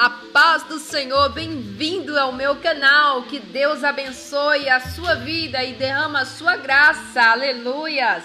A paz do Senhor, bem-vindo ao meu canal. Que Deus abençoe a sua vida e derrama a sua graça. Aleluias.